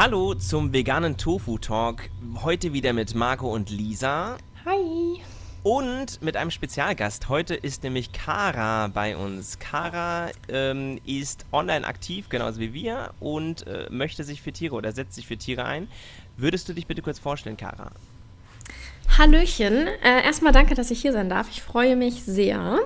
Hallo zum veganen Tofu Talk. Heute wieder mit Marco und Lisa. Hi. Und mit einem Spezialgast. Heute ist nämlich Kara bei uns. Kara ähm, ist online aktiv, genauso wie wir, und äh, möchte sich für Tiere oder setzt sich für Tiere ein. Würdest du dich bitte kurz vorstellen, Kara? Hallöchen. Äh, erstmal danke, dass ich hier sein darf. Ich freue mich sehr.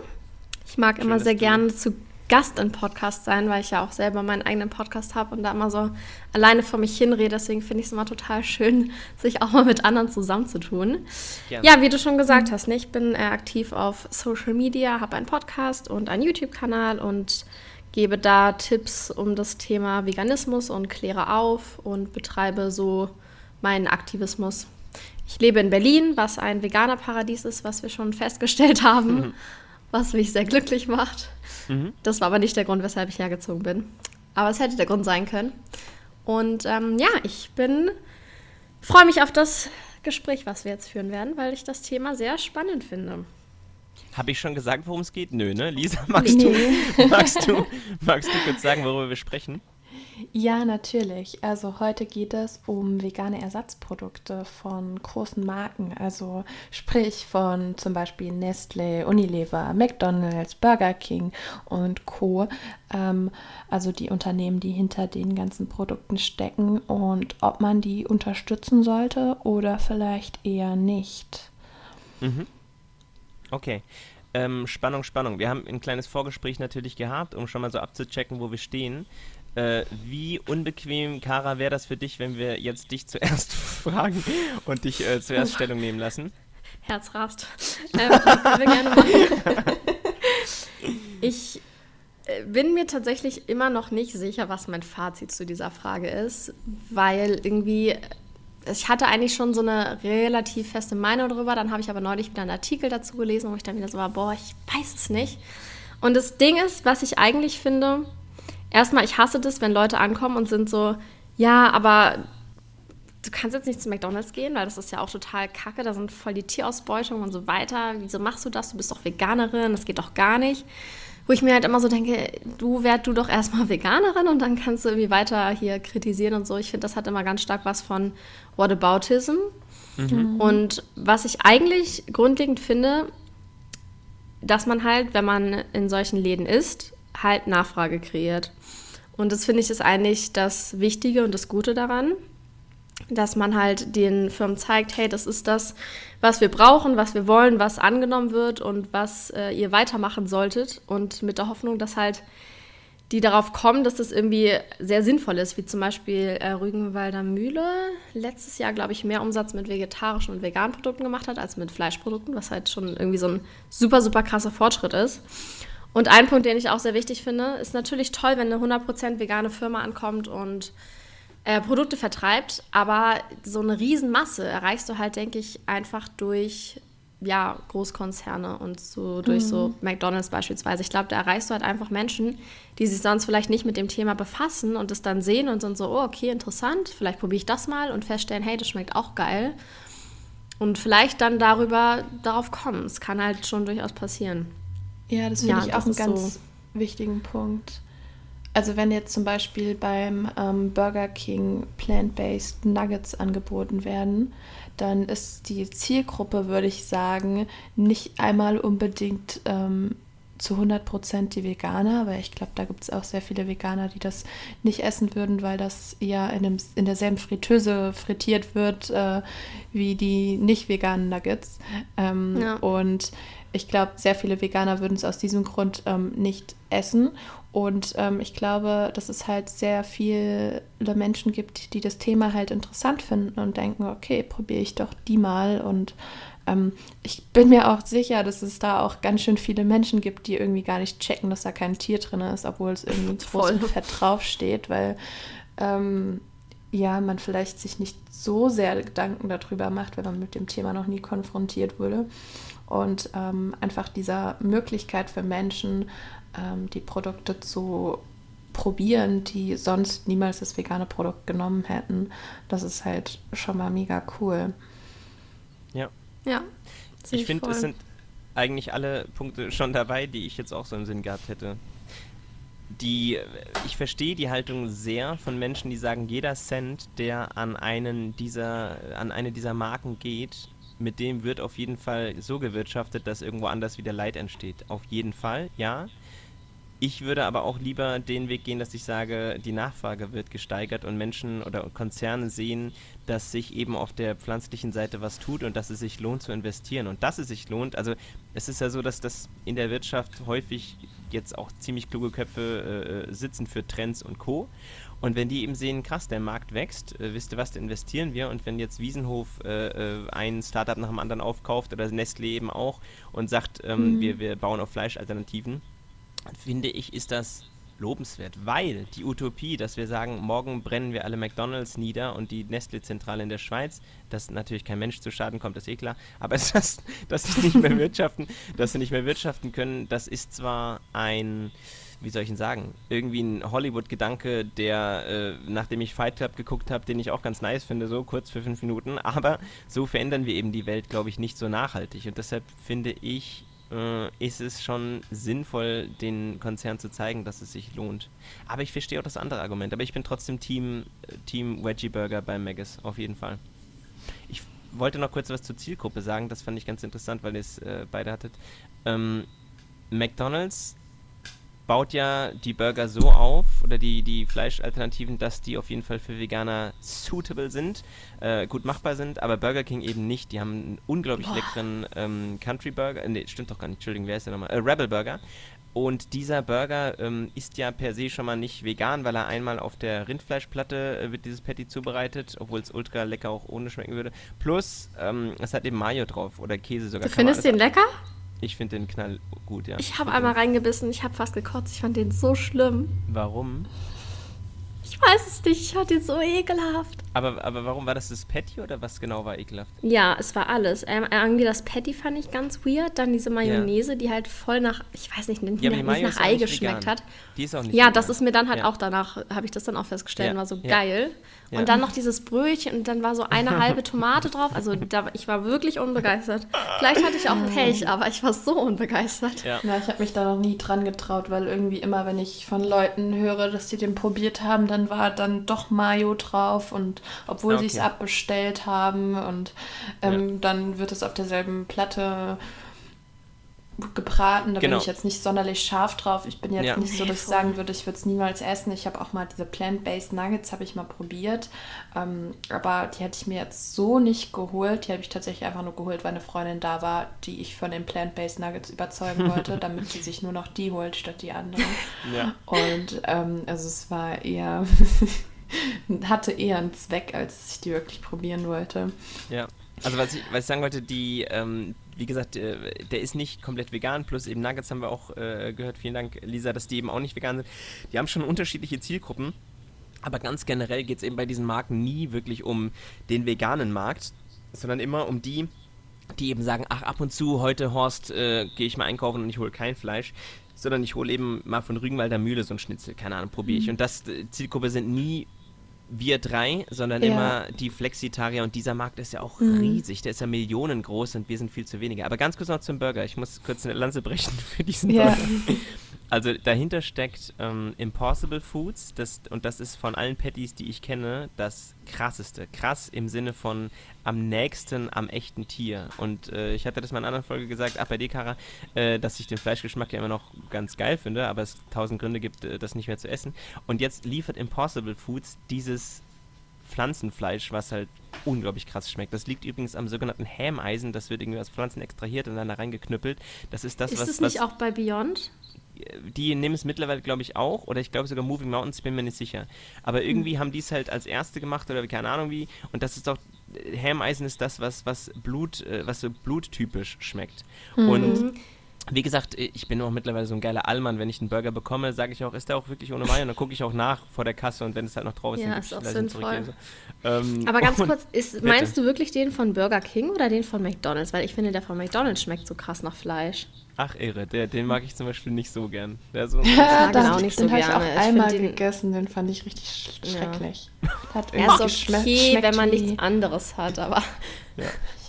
Ich mag Schön, immer sehr gerne zu Gast im Podcast sein, weil ich ja auch selber meinen eigenen Podcast habe und da immer so alleine vor mich hinrede. Deswegen finde ich es immer total schön, sich auch mal mit anderen zusammenzutun. Gerne. Ja, wie du schon gesagt hast, ne, ich bin äh, aktiv auf Social Media, habe einen Podcast und einen YouTube-Kanal und gebe da Tipps um das Thema Veganismus und kläre auf und betreibe so meinen Aktivismus. Ich lebe in Berlin, was ein veganer Paradies ist, was wir schon festgestellt haben, mhm. was mich sehr glücklich macht. Mhm. Das war aber nicht der Grund, weshalb ich hergezogen bin. Aber es hätte der Grund sein können. Und ähm, ja, ich bin, freue mich auf das Gespräch, was wir jetzt führen werden, weil ich das Thema sehr spannend finde. Habe ich schon gesagt, worum es geht? Nö, ne? Lisa, magst, nee. du, magst, du, magst du kurz sagen, worüber wir sprechen? Ja, natürlich. Also heute geht es um vegane Ersatzprodukte von großen Marken, also sprich von zum Beispiel Nestle, Unilever, McDonald's, Burger King und Co. Ähm, also die Unternehmen, die hinter den ganzen Produkten stecken und ob man die unterstützen sollte oder vielleicht eher nicht. Mhm. Okay. Ähm, Spannung, Spannung. Wir haben ein kleines Vorgespräch natürlich gehabt, um schon mal so abzuchecken, wo wir stehen. Äh, wie unbequem, Kara, wäre das für dich, wenn wir jetzt dich zuerst fragen und dich äh, zuerst Stellung nehmen lassen? Herz rast. Äh, wir gerne machen. ich äh, bin mir tatsächlich immer noch nicht sicher, was mein Fazit zu dieser Frage ist, weil irgendwie ich hatte eigentlich schon so eine relativ feste Meinung darüber, dann habe ich aber neulich wieder einen Artikel dazu gelesen, wo ich dann wieder so war, boah, ich weiß es nicht. Und das Ding ist, was ich eigentlich finde, erstmal, ich hasse das, wenn Leute ankommen und sind so, ja, aber du kannst jetzt nicht zu McDonalds gehen, weil das ist ja auch total kacke, da sind voll die Tierausbeutungen und so weiter. Wieso machst du das? Du bist doch Veganerin, das geht doch gar nicht. Wo ich mir halt immer so denke, du werd du doch erstmal Veganerin und dann kannst du irgendwie weiter hier kritisieren und so. Ich finde, das hat immer ganz stark was von Whataboutism. Mhm. Und was ich eigentlich grundlegend finde, dass man halt, wenn man in solchen Läden ist, halt Nachfrage kreiert. Und das finde ich ist eigentlich das Wichtige und das Gute daran, dass man halt den Firmen zeigt, hey, das ist das, was wir brauchen, was wir wollen, was angenommen wird und was äh, ihr weitermachen solltet. Und mit der Hoffnung, dass halt die darauf kommen, dass das irgendwie sehr sinnvoll ist, wie zum Beispiel äh, Rügenwalder Mühle letztes Jahr, glaube ich, mehr Umsatz mit vegetarischen und veganen Produkten gemacht hat als mit Fleischprodukten, was halt schon irgendwie so ein super, super krasser Fortschritt ist. Und ein Punkt, den ich auch sehr wichtig finde, ist natürlich toll, wenn eine 100% vegane Firma ankommt und äh, Produkte vertreibt, aber so eine Riesenmasse erreichst du halt, denke ich, einfach durch ja, Großkonzerne und so durch mhm. so McDonalds beispielsweise. Ich glaube, da erreichst du halt einfach Menschen, die sich sonst vielleicht nicht mit dem Thema befassen und es dann sehen und sind so, oh, okay, interessant, vielleicht probiere ich das mal und feststellen, hey, das schmeckt auch geil. Und vielleicht dann darüber darauf kommen. Es kann halt schon durchaus passieren. Ja, das finde ja, ich auch einen ganz so. wichtigen Punkt. Also wenn jetzt zum Beispiel beim ähm, Burger King plant-based Nuggets angeboten werden, dann ist die Zielgruppe, würde ich sagen, nicht einmal unbedingt ähm, zu 100 Prozent die Veganer, weil ich glaube, da gibt es auch sehr viele Veganer, die das nicht essen würden, weil das ja in, dem, in derselben Fritteuse frittiert wird äh, wie die nicht veganen Nuggets. Ähm, ja. Und ich glaube, sehr viele Veganer würden es aus diesem Grund ähm, nicht essen. Und ähm, ich glaube, dass es halt sehr viele Menschen gibt, die das Thema halt interessant finden und denken, okay, probiere ich doch die mal. Und ähm, ich bin mir auch sicher, dass es da auch ganz schön viele Menschen gibt, die irgendwie gar nicht checken, dass da kein Tier drin ist, obwohl es irgendwie groß Fett draufsteht, weil ähm, ja, man vielleicht sich nicht so sehr Gedanken darüber macht, wenn man mit dem Thema noch nie konfrontiert wurde und ähm, einfach dieser Möglichkeit für Menschen, ähm, die Produkte zu probieren, die sonst niemals das vegane Produkt genommen hätten. Das ist halt schon mal mega cool. Ja. Ja. Ich finde, es sind eigentlich alle Punkte schon dabei, die ich jetzt auch so im Sinn gehabt hätte. die, ich verstehe die Haltung sehr von Menschen, die sagen, jeder Cent, der an einen dieser, an eine dieser Marken geht, mit dem wird auf jeden Fall so gewirtschaftet, dass irgendwo anders wieder Leid entsteht. Auf jeden Fall, ja. Ich würde aber auch lieber den Weg gehen, dass ich sage, die Nachfrage wird gesteigert und Menschen oder Konzerne sehen, dass sich eben auf der pflanzlichen Seite was tut und dass es sich lohnt zu investieren. Und dass es sich lohnt, also es ist ja so, dass das in der Wirtschaft häufig jetzt auch ziemlich kluge Köpfe äh, sitzen für Trends und Co. Und wenn die eben sehen, krass, der Markt wächst, äh, wisst ihr was, da investieren wir. Und wenn jetzt Wiesenhof äh, äh ein Startup nach dem anderen aufkauft oder Nestlé eben auch und sagt, ähm, mhm. wir, wir bauen auf Fleischalternativen, finde ich, ist das lobenswert, weil die Utopie, dass wir sagen, morgen brennen wir alle McDonalds nieder und die Nestle-Zentrale in der Schweiz, dass natürlich kein Mensch zu Schaden kommt, ist eh klar, aber dass, dass sie nicht mehr wirtschaften, dass sie nicht mehr wirtschaften können, das ist zwar ein, wie soll ich ihn sagen, irgendwie ein Hollywood-Gedanke, der, äh, nachdem ich Fight Club geguckt habe, den ich auch ganz nice finde, so kurz für fünf Minuten, aber so verändern wir eben die Welt, glaube ich, nicht so nachhaltig und deshalb finde ich, äh, ist es schon sinnvoll, den Konzern zu zeigen, dass es sich lohnt. Aber ich verstehe auch das andere Argument. Aber ich bin trotzdem Team, äh, Team Veggie Burger beim Maggis, auf jeden Fall. Ich wollte noch kurz was zur Zielgruppe sagen, das fand ich ganz interessant, weil ihr es äh, beide hattet. Ähm, McDonald's baut ja die Burger so auf oder die, die Fleischalternativen, dass die auf jeden Fall für Veganer suitable sind, äh, gut machbar sind, aber Burger King eben nicht. Die haben einen unglaublich Boah. leckeren ähm, Country Burger, ne, stimmt doch gar nicht, Entschuldigung, wer ist der nochmal? Äh, Rebel Burger. Und dieser Burger ähm, ist ja per se schon mal nicht vegan, weil er einmal auf der Rindfleischplatte äh, wird dieses Patty zubereitet, obwohl es ultra lecker auch ohne schmecken würde. Plus, ähm, es hat eben Mayo drauf oder Käse sogar. Du findest den lecker? Ich finde den Knall gut, ja. Ich habe einmal reingebissen, ich habe fast gekotzt. Ich fand den so schlimm. Warum? Ich weiß es nicht, ich fand den so ekelhaft. Aber, aber warum war das das Patty oder was genau war ekelhaft? Ja, es war alles. Ähm, irgendwie das Patty fand ich ganz weird. Dann diese Mayonnaise, ja. die halt voll nach, ich weiß nicht, nicht, ja, nicht nach Ei geschmeckt hat. Die ist auch nicht Ja, vegan. das ist mir dann halt ja. auch danach, habe ich das dann auch festgestellt, war so geil. Und dann noch dieses Brötchen und dann war so eine halbe Tomate drauf. Also da, ich war wirklich unbegeistert. Vielleicht hatte ich auch Pech, aber ich war so unbegeistert. Ja, ja ich habe mich da noch nie dran getraut, weil irgendwie immer, wenn ich von Leuten höre, dass die den probiert haben, dann war dann doch Mayo drauf und obwohl okay. sie es abbestellt haben und ähm, ja. dann wird es auf derselben Platte gebraten. Da genau. bin ich jetzt nicht sonderlich scharf drauf. Ich bin jetzt ja. nicht so, dass ich sagen würde, ich würde es niemals essen. Ich habe auch mal diese Plant-Based Nuggets habe ich mal probiert, ähm, aber die hätte ich mir jetzt so nicht geholt. Die habe ich tatsächlich einfach nur geholt, weil eine Freundin da war, die ich von den Plant-Based Nuggets überzeugen wollte, damit sie sich nur noch die holt statt die anderen. Ja. Und ähm, also es war eher hatte eher einen Zweck, als ich die wirklich probieren wollte. Ja. Also was ich, was ich sagen wollte, die, ähm, wie gesagt, äh, der ist nicht komplett vegan, plus eben Nuggets haben wir auch äh, gehört, vielen Dank Lisa, dass die eben auch nicht vegan sind. Die haben schon unterschiedliche Zielgruppen, aber ganz generell geht es eben bei diesen Marken nie wirklich um den veganen Markt, sondern immer um die, die eben sagen, ach ab und zu heute Horst äh, gehe ich mal einkaufen und ich hole kein Fleisch, sondern ich hole eben mal von Rügenwalder Mühle so ein Schnitzel, keine Ahnung, probiere ich. Mhm. Und das äh, Zielgruppe sind nie wir drei, sondern ja. immer die Flexitarier und dieser Markt ist ja auch mhm. riesig, der ist ja millionengroß und wir sind viel zu wenige. Aber ganz kurz noch zum Burger, ich muss kurz eine Lanze brechen für diesen ja. Burger. Also dahinter steckt ähm, Impossible Foods das, und das ist von allen Patties, die ich kenne, das krasseste. Krass im Sinne von am nächsten am echten Tier. Und äh, ich hatte das mal in einer anderen Folge gesagt, ach bei Dekara, äh, dass ich den Fleischgeschmack ja immer noch ganz geil finde, aber es tausend Gründe gibt, äh, das nicht mehr zu essen. Und jetzt liefert Impossible Foods dieses Pflanzenfleisch, was halt unglaublich krass schmeckt. Das liegt übrigens am sogenannten Hämeisen, das wird irgendwie aus Pflanzen extrahiert und dann da reingeknüppelt. Das ist das, ist was. Ist das nicht auch bei Beyond? Die nehmen es mittlerweile, glaube ich, auch. Oder ich glaube sogar Moving Mountains, bin mir nicht sicher. Aber irgendwie mhm. haben die es halt als erste gemacht oder keine Ahnung wie. Und das ist auch, Hämeisen ist das, was, was Blut, äh, was so bluttypisch schmeckt. Mhm. Und wie gesagt, ich bin auch mittlerweile so ein geiler Allmann. Wenn ich einen Burger bekomme, sage ich auch, ist der auch wirklich ohne Mayo? Und dann gucke ich auch nach vor der Kasse und wenn es halt noch drauf ist, ja, dann ist auch sinnvoll. So. Ähm, Aber ganz kurz, ist, meinst du wirklich den von Burger King oder den von McDonalds? Weil ich finde, der von McDonalds schmeckt so krass nach Fleisch. Ach irre, der, den mag ich zum Beispiel nicht so gern. Der so ja, das genau nicht so den gerne. ich auch einmal den, gegessen, den fand ich richtig schrecklich. Ja. Hat er ist okay, wenn man nichts anderes hat, aber... Ja.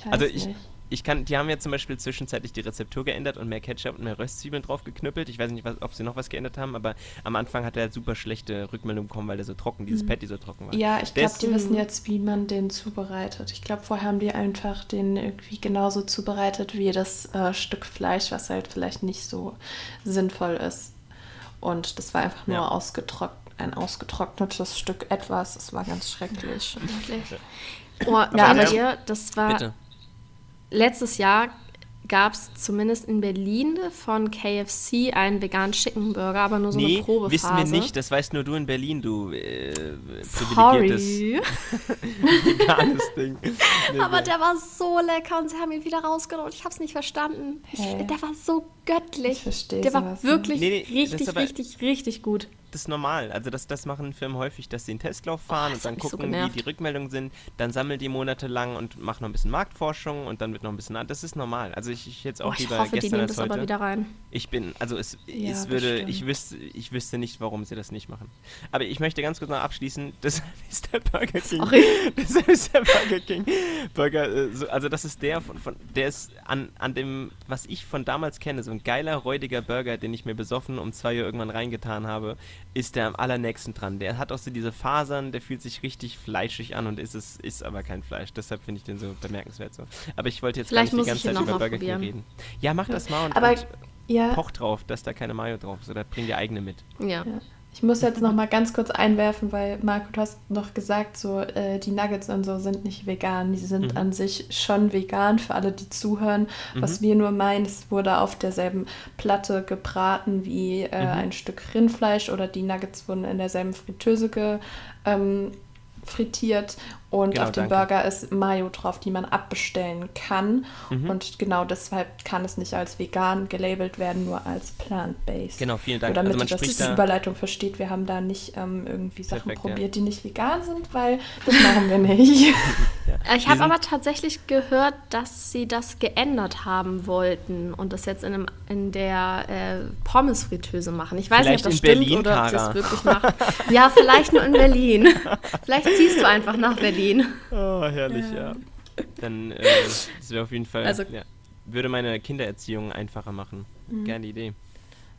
Ich also ich, nicht ich kann, die haben ja zum Beispiel zwischenzeitlich die Rezeptur geändert und mehr Ketchup und mehr Röstzwiebeln drauf geknüppelt. Ich weiß nicht, was, ob sie noch was geändert haben, aber am Anfang hat er halt super schlechte Rückmeldungen bekommen, weil der so trocken, dieses mhm. Patty so trocken war. Ja, ich glaube, die wissen jetzt, wie man den zubereitet. Ich glaube, vorher haben die einfach den irgendwie genauso zubereitet wie das äh, Stück Fleisch, was halt vielleicht nicht so sinnvoll ist. Und das war einfach nur ja. ausgetrocknet ein ausgetrocknetes Stück etwas. Es war ganz schrecklich. Oh, ja, aber ihr, das war Bitte letztes Jahr gab es zumindest in Berlin von KFC einen veganen Chicken Burger, aber nur so nee, eine Probephase. wissen wir nicht. Das weißt nur du in Berlin, du äh, Sorry. veganes Ding. Nee, aber nee. der war so lecker und sie haben ihn wieder rausgenommen. Ich habe es nicht verstanden. Hey. Der war so göttlich. Ich verstehe Der war wirklich nee, richtig, richtig, richtig gut das ist normal. Also das, das machen Firmen häufig, dass sie einen Testlauf fahren oh, und dann gucken, so wie die Rückmeldungen sind. Dann sammeln die monatelang und machen noch ein bisschen Marktforschung und dann wird noch ein bisschen. Das ist normal. Also ich, ich jetzt auch oh, lieber hoffe, gestern als heute. Aber wieder rein. Ich bin, also es, ja, es würde, ich wüsste, ich wüsste nicht, warum sie das nicht machen. Aber ich möchte ganz kurz noch abschließen. Deshalb ist der Burger King. Sorry. Deshalb ist der Burger King Burger. Äh, also das ist der von, von der ist an, an dem, was ich von damals kenne, so ein geiler räudiger Burger, den ich mir besoffen um zwei Uhr irgendwann reingetan habe ist der am allernächsten dran. Der hat auch so diese Fasern, der fühlt sich richtig fleischig an und ist es ist aber kein Fleisch. Deshalb finde ich den so bemerkenswert so. Aber ich wollte jetzt Vielleicht gar nicht die ganze Zeit über Burger King reden. Ja, mach das mal und, aber, und ja. poch drauf, dass da keine Mayo drauf ist. Oder bring dir eigene mit. ja. ja. Ich muss jetzt noch mal ganz kurz einwerfen, weil Marco, du hast noch gesagt, so äh, die Nuggets und so sind nicht vegan. Die sind mhm. an sich schon vegan für alle, die zuhören. Mhm. Was wir nur meinen, es wurde auf derselben Platte gebraten wie äh, mhm. ein Stück Rindfleisch oder die Nuggets wurden in derselben Fritteuse ge, ähm, frittiert und genau, auf dem danke. Burger ist Mayo drauf, die man abbestellen kann. Mhm. Und genau deshalb kann es nicht als vegan gelabelt werden, nur als plant-based. Genau, vielen Dank. Nur damit also man das die Überleitung versteht, wir haben da nicht ähm, irgendwie Sachen Perfekt, probiert, ja. die nicht vegan sind, weil das machen wir nicht. ja. Ich habe aber tatsächlich gehört, dass sie das geändert haben wollten und das jetzt in, einem, in der äh, Pommes-Fritteuse machen. Ich weiß vielleicht nicht, ob das stimmt Berlin, oder ob sie es wirklich machen. ja, vielleicht nur in Berlin. vielleicht ziehst du einfach nach Berlin. Berlin. Oh, herrlich, ja. ja. Dann äh, das wäre auf jeden Fall, also, ja, würde meine Kindererziehung einfacher machen. Mhm. Gerne Idee.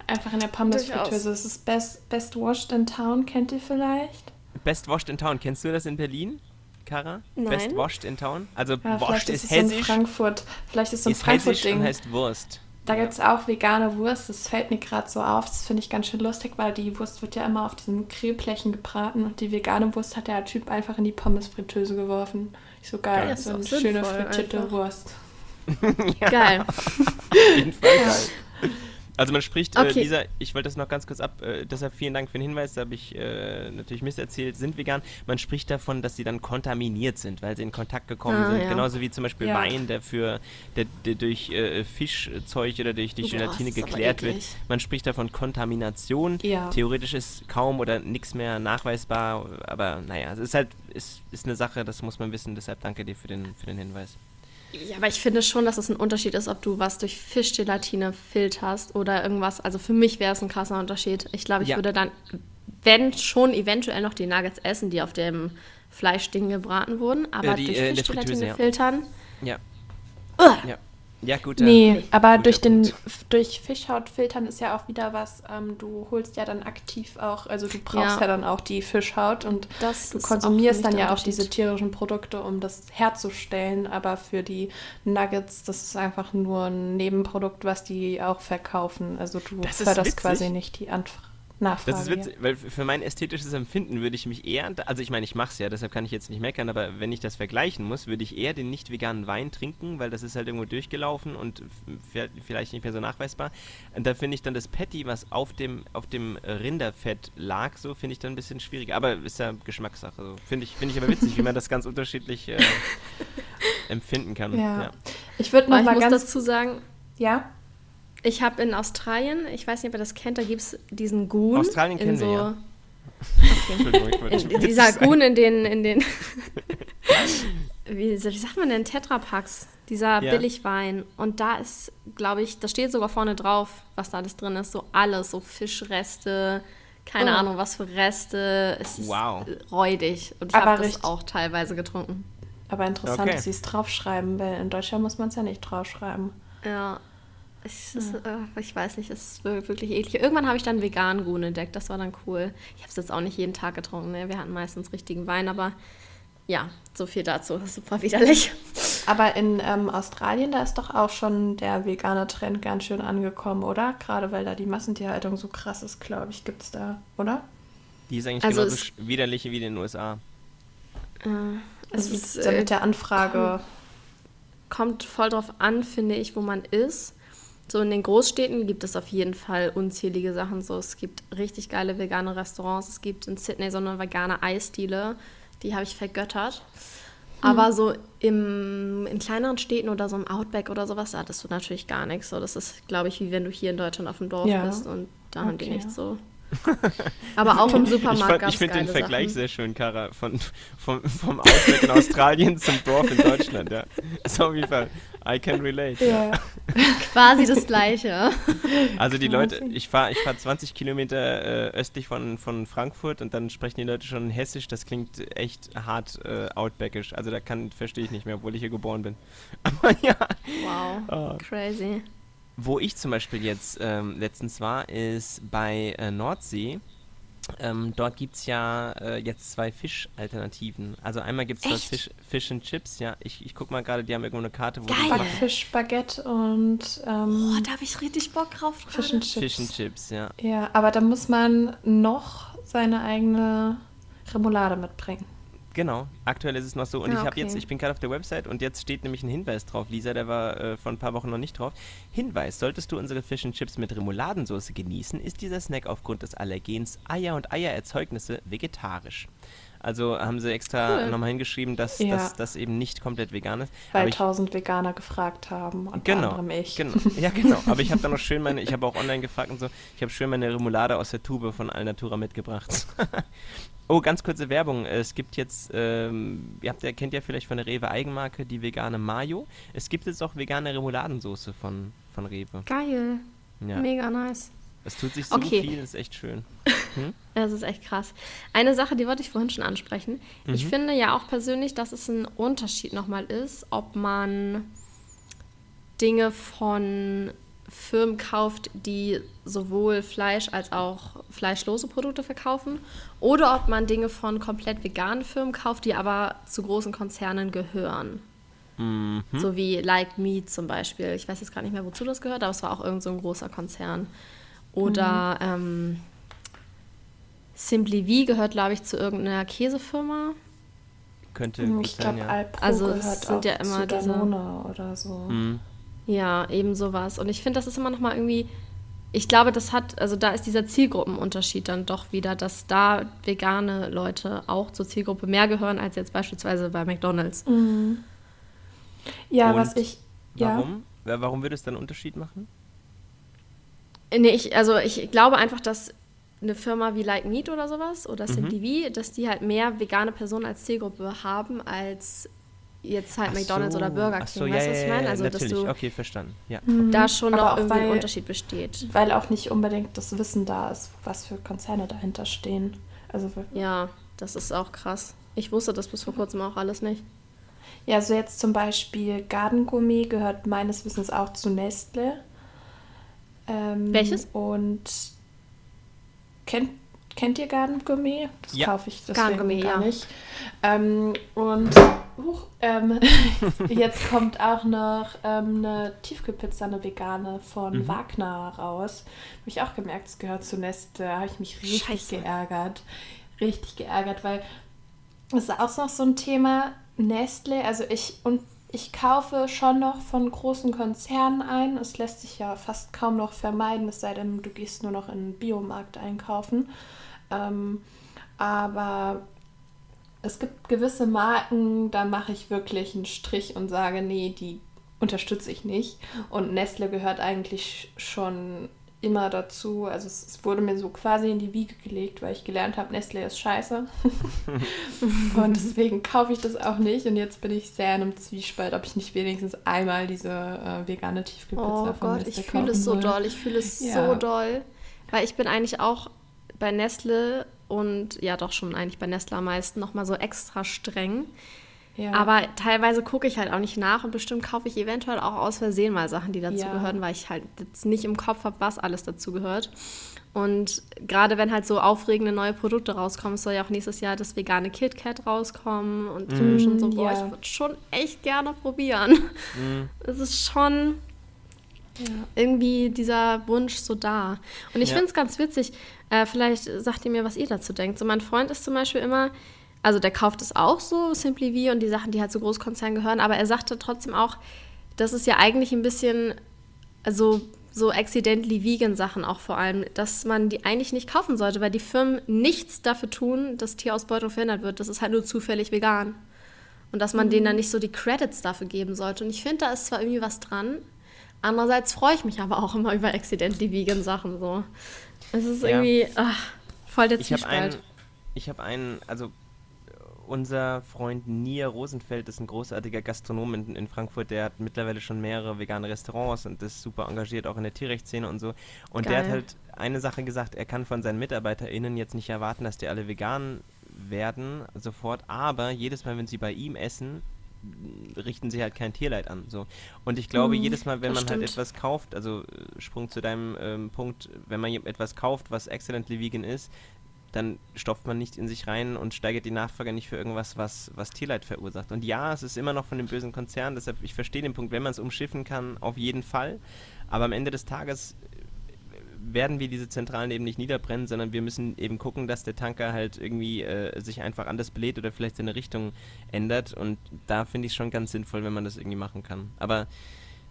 Einfach in der Pommes-Fritteuse. Das ist Best, Best Washed in Town, kennt ihr vielleicht? Best Washed in Town, kennst du das in Berlin? Kara? Nein. Best Washed in Town? Also ja, washed ist, ist hessisch. So Frankfurt. Vielleicht ist so ein Frankfurt-Ding. heißt Wurst. Da ja. gibt es auch vegane Wurst. Das fällt mir gerade so auf. Das finde ich ganz schön lustig, weil die Wurst wird ja immer auf diesen Grillflächen gebraten und die vegane Wurst hat der Typ einfach in die Pommesfritteuse geworfen. Ich so geil, ja, so eine schöne frittierte einfach. Wurst. ja. Geil. Auf jeden Fall geil. Also man spricht, äh, okay. äh, Lisa, ich wollte das noch ganz kurz ab, äh, deshalb vielen Dank für den Hinweis, da habe ich äh, natürlich misserzählt, sind vegan. Man spricht davon, dass sie dann kontaminiert sind, weil sie in Kontakt gekommen ah, sind. Ja. Genauso wie zum Beispiel ja. Wein, der für der, der durch äh, Fischzeug oder durch, durch Gelatine geklärt wird. Man spricht davon Kontamination. Ja. Theoretisch ist kaum oder nichts mehr nachweisbar, aber naja, es ist halt, es ist eine Sache, das muss man wissen, deshalb danke dir für den, für den Hinweis. Ja, aber ich finde schon, dass es ein Unterschied ist, ob du was durch Fischgelatine filterst oder irgendwas. Also für mich wäre es ein krasser Unterschied. Ich glaube, ich ja. würde dann, wenn schon, eventuell noch die Nuggets essen, die auf dem Fleischding gebraten wurden, aber äh, die, durch äh, Fischgelatine ja. filtern. Ja. Uh. Ja. Ja, gut. Nee, gut, aber gut, durch den durch Fischhaut filtern ist ja auch wieder was, ähm, du holst ja dann aktiv auch, also du brauchst ja, ja dann auch die Fischhaut und das du konsumierst dann ja auch diese tierischen Produkte, um das herzustellen, aber für die Nuggets, das ist einfach nur ein Nebenprodukt, was die auch verkaufen. Also du förderst quasi nicht die Anfrage. Nachfrage. Das ist witzig, weil für mein ästhetisches Empfinden würde ich mich eher, also ich meine, ich mache es ja, deshalb kann ich jetzt nicht meckern, aber wenn ich das vergleichen muss, würde ich eher den nicht veganen Wein trinken, weil das ist halt irgendwo durchgelaufen und vielleicht nicht mehr so nachweisbar. Und da finde ich dann das Patty, was auf dem, auf dem Rinderfett lag, so finde ich dann ein bisschen schwieriger. Aber ist ja Geschmackssache. So. Finde ich, find ich aber witzig, wie man das ganz unterschiedlich äh, empfinden kann. Ja. ja. Ich würde noch mal ganz dazu sagen, ja. Ich habe in Australien, ich weiß nicht, ob ihr das kennt, da gibt es diesen Goon. Australien kennen so, wir, ja. Okay. in, dieser Goon in den, in den wie, wie, sagt man denn, Tetrapacks, dieser ja. Billigwein. Und da ist, glaube ich, da steht sogar vorne drauf, was da alles drin ist. So alles, so Fischreste, keine oh. Ahnung, was für Reste. Es ist wow. räudig. Und ich habe das auch teilweise getrunken. Aber interessant, okay. dass sie es draufschreiben, weil in Deutschland muss man es ja nicht draufschreiben. Ja. Ich, das, äh, ich weiß nicht, es ist wirklich eklig. Irgendwann habe ich dann veganen Gun entdeckt, das war dann cool. Ich habe es jetzt auch nicht jeden Tag getrunken, ne? wir hatten meistens richtigen Wein, aber ja, so viel dazu, das ist super widerlich. Aber in ähm, Australien, da ist doch auch schon der vegane Trend ganz schön angekommen, oder? Gerade weil da die Massentierhaltung so krass ist, glaube ich, gibt es da, oder? Die ist eigentlich also genauso widerlich wie in den USA. Äh, es also ist, äh, mit der Anfrage. Kommt, kommt voll drauf an, finde ich, wo man ist. So in den Großstädten gibt es auf jeden Fall unzählige Sachen. So, es gibt richtig geile vegane Restaurants. Es gibt in Sydney so eine vegane Eisdiele, die habe ich vergöttert. Hm. Aber so im, in kleineren Städten oder so im Outback oder sowas, da hattest du natürlich gar nichts. So, das ist, glaube ich, wie wenn du hier in Deutschland auf dem Dorf ja. bist und da okay. haben die nichts so. Aber auch im Supermarkt Ich, ich finde den Vergleich Sachen. sehr schön, Kara, von, vom, vom Outback in Australien zum Dorf in Deutschland. Ja. ist auf jeden Fall I can relate. Ja. Quasi das Gleiche. Also die Leute, ich fahre ich fahr 20 Kilometer äh, östlich von, von Frankfurt und dann sprechen die Leute schon Hessisch. Das klingt echt hart äh, outbackisch. Also da verstehe ich nicht mehr, obwohl ich hier geboren bin. Aber ja. Wow, oh. crazy. Wo ich zum Beispiel jetzt ähm, letztens war, ist bei äh, Nordsee. Ähm, dort gibt es ja äh, jetzt zwei Fischalternativen. Also einmal gibt es dort Fisch, Fish and Chips, ja. Ich, ich guck mal gerade, die haben irgendwo eine Karte, wo Geil. Backfisch, Baguette und ähm, Oh, da habe ich richtig Bock drauf. Fish and Chips. Fish and Chips, ja. Ja, aber da muss man noch seine eigene Remoulade mitbringen. Genau, aktuell ist es noch so. Und ja, ich habe jetzt, ich bin gerade auf der Website und jetzt steht nämlich ein Hinweis drauf. Lisa, der war äh, vor ein paar Wochen noch nicht drauf. Hinweis: Solltest du unsere Fish and Chips mit Remouladensauce genießen, ist dieser Snack aufgrund des Allergens Eier und Eiererzeugnisse vegetarisch. Also haben sie extra cool. nochmal hingeschrieben, dass ja. das eben nicht komplett vegan ist. Weil tausend Veganer gefragt haben, unter genau, anderem ich. Genau, ja genau. Aber ich habe dann noch schön meine, ich habe auch online gefragt und so, ich habe schön meine Remoulade aus der Tube von Alnatura mitgebracht. Oh, ganz kurze Werbung. Es gibt jetzt, ähm, ihr habt ja, kennt ja vielleicht von der Rewe Eigenmarke die vegane Mayo. Es gibt jetzt auch vegane Remouladensoße von, von Rewe. Geil. Ja. Mega nice. Es tut sich so okay. viel, das ist echt schön. Hm? Das ist echt krass. Eine Sache, die wollte ich vorhin schon ansprechen. Mhm. Ich finde ja auch persönlich, dass es ein Unterschied nochmal ist, ob man Dinge von Firmen kauft, die sowohl Fleisch als auch fleischlose Produkte verkaufen, oder ob man Dinge von komplett veganen Firmen kauft, die aber zu großen Konzernen gehören. Mhm. So wie Like Me zum Beispiel. Ich weiß jetzt gar nicht mehr, wozu das gehört, aber es war auch irgend so ein großer Konzern. Oder mhm. ähm, Simply V gehört, glaube ich, zu irgendeiner Käsefirma. Könnte ich glaube, ja. also es sind ja immer diese oder so. Mhm. Ja, eben sowas. Und ich finde, das ist immer noch mal irgendwie. Ich glaube, das hat, also da ist dieser Zielgruppenunterschied dann doch wieder, dass da vegane Leute auch zur Zielgruppe mehr gehören als jetzt beispielsweise bei McDonalds. Mhm. Ja, Und was ich. Warum? Ja. Warum würde es dann einen Unterschied machen? Nee, ich, also ich glaube einfach, dass eine Firma wie Like Meat oder sowas oder Simply mhm. dass die halt mehr vegane Personen als Zielgruppe haben als jetzt halt ach McDonalds so, oder Burger King. So, weißt du, ja, was ich meine? Also, dass du okay, verstanden. Ja. Mhm. Da schon noch irgendwie weil, ein Unterschied besteht. Weil auch nicht unbedingt das Wissen da ist, was für Konzerne dahinter stehen. Also ja, das ist auch krass. Ich wusste das bis vor kurzem auch alles nicht. Ja, so jetzt zum Beispiel Gardengummi gehört meines Wissens auch zu Nestle. Ähm, Welches? Und kennt, kennt ihr Gardengummi? Das ja. kaufe ich deswegen gar ja. nicht. Ähm, und Huch, ähm, jetzt kommt auch noch ähm, eine Tiefkühlpizza, eine vegane von mhm. Wagner raus. Habe ich auch gemerkt, es gehört zu Nestle. Da habe ich mich richtig Scheiße. geärgert. Richtig geärgert, weil das ist auch noch so ein Thema. Nestle, also ich und ich kaufe schon noch von großen Konzernen ein. Es lässt sich ja fast kaum noch vermeiden, es sei denn, du gehst nur noch in den Biomarkt einkaufen. Ähm, aber es gibt gewisse Marken, da mache ich wirklich einen Strich und sage, nee, die unterstütze ich nicht. Und Nestle gehört eigentlich schon immer dazu. Also es, es, wurde mir so quasi in die Wiege gelegt, weil ich gelernt habe, Nestle ist scheiße. und deswegen kaufe ich das auch nicht. Und jetzt bin ich sehr in einem Zwiespalt, ob ich nicht wenigstens einmal diese äh, vegane Tiefkühlpizza oh von Gott, Nestle ich fühle es so doll. Ich fühle es ja. so doll. Weil ich bin eigentlich auch bei Nestle und ja doch schon eigentlich bei Nestle am meisten nochmal so extra streng. Ja. Aber teilweise gucke ich halt auch nicht nach und bestimmt kaufe ich eventuell auch aus Versehen mal Sachen, die dazu ja. gehören, weil ich halt jetzt nicht im Kopf habe, was alles dazu gehört. Und gerade wenn halt so aufregende neue Produkte rauskommen, soll ja auch nächstes Jahr das vegane KitKat rauskommen. Und ich bin mm, schon so, boah, ja. ich würde schon echt gerne probieren. Mm. Es ist schon ja. irgendwie dieser Wunsch so da. Und ich ja. finde es ganz witzig, äh, vielleicht sagt ihr mir, was ihr dazu denkt. So mein Freund ist zum Beispiel immer, also der kauft es auch so, Simply V und die Sachen, die halt zu Großkonzernen gehören, aber er sagte trotzdem auch, das ist ja eigentlich ein bisschen, also so accidentally vegan Sachen auch vor allem, dass man die eigentlich nicht kaufen sollte, weil die Firmen nichts dafür tun, dass Tierausbeutung verhindert wird. Das ist halt nur zufällig vegan. Und dass man mhm. denen dann nicht so die Credits dafür geben sollte. Und ich finde, da ist zwar irgendwie was dran, andererseits freue ich mich aber auch immer über accidentally vegan Sachen so. Es ist ja. irgendwie ach, voll der Zwiespalt. Ich habe einen, hab also unser Freund Nier Rosenfeld ist ein großartiger Gastronom in, in, Frankfurt, der hat mittlerweile schon mehrere vegane Restaurants und ist super engagiert auch in der Tierrechtsszene und so. Und Geil. der hat halt eine Sache gesagt, er kann von seinen MitarbeiterInnen jetzt nicht erwarten, dass die alle vegan werden sofort, aber jedes Mal, wenn sie bei ihm essen, richten sie halt kein Tierleid an. So. Und ich glaube, mhm, jedes Mal, wenn man halt stimmt. halt etwas kauft, also äh, Sprung zu deinem ähm, Punkt, wenn man etwas kauft, was excellently vegan ist, dann stopft man nicht in sich rein und steigert die Nachfrage nicht für irgendwas, was, was Tierleid verursacht. Und ja, es ist immer noch von dem bösen Konzern, deshalb, ich verstehe den Punkt, wenn man es umschiffen kann, auf jeden Fall. Aber am Ende des Tages werden wir diese Zentralen eben nicht niederbrennen, sondern wir müssen eben gucken, dass der Tanker halt irgendwie äh, sich einfach anders bläht oder vielleicht seine Richtung ändert. Und da finde ich es schon ganz sinnvoll, wenn man das irgendwie machen kann. Aber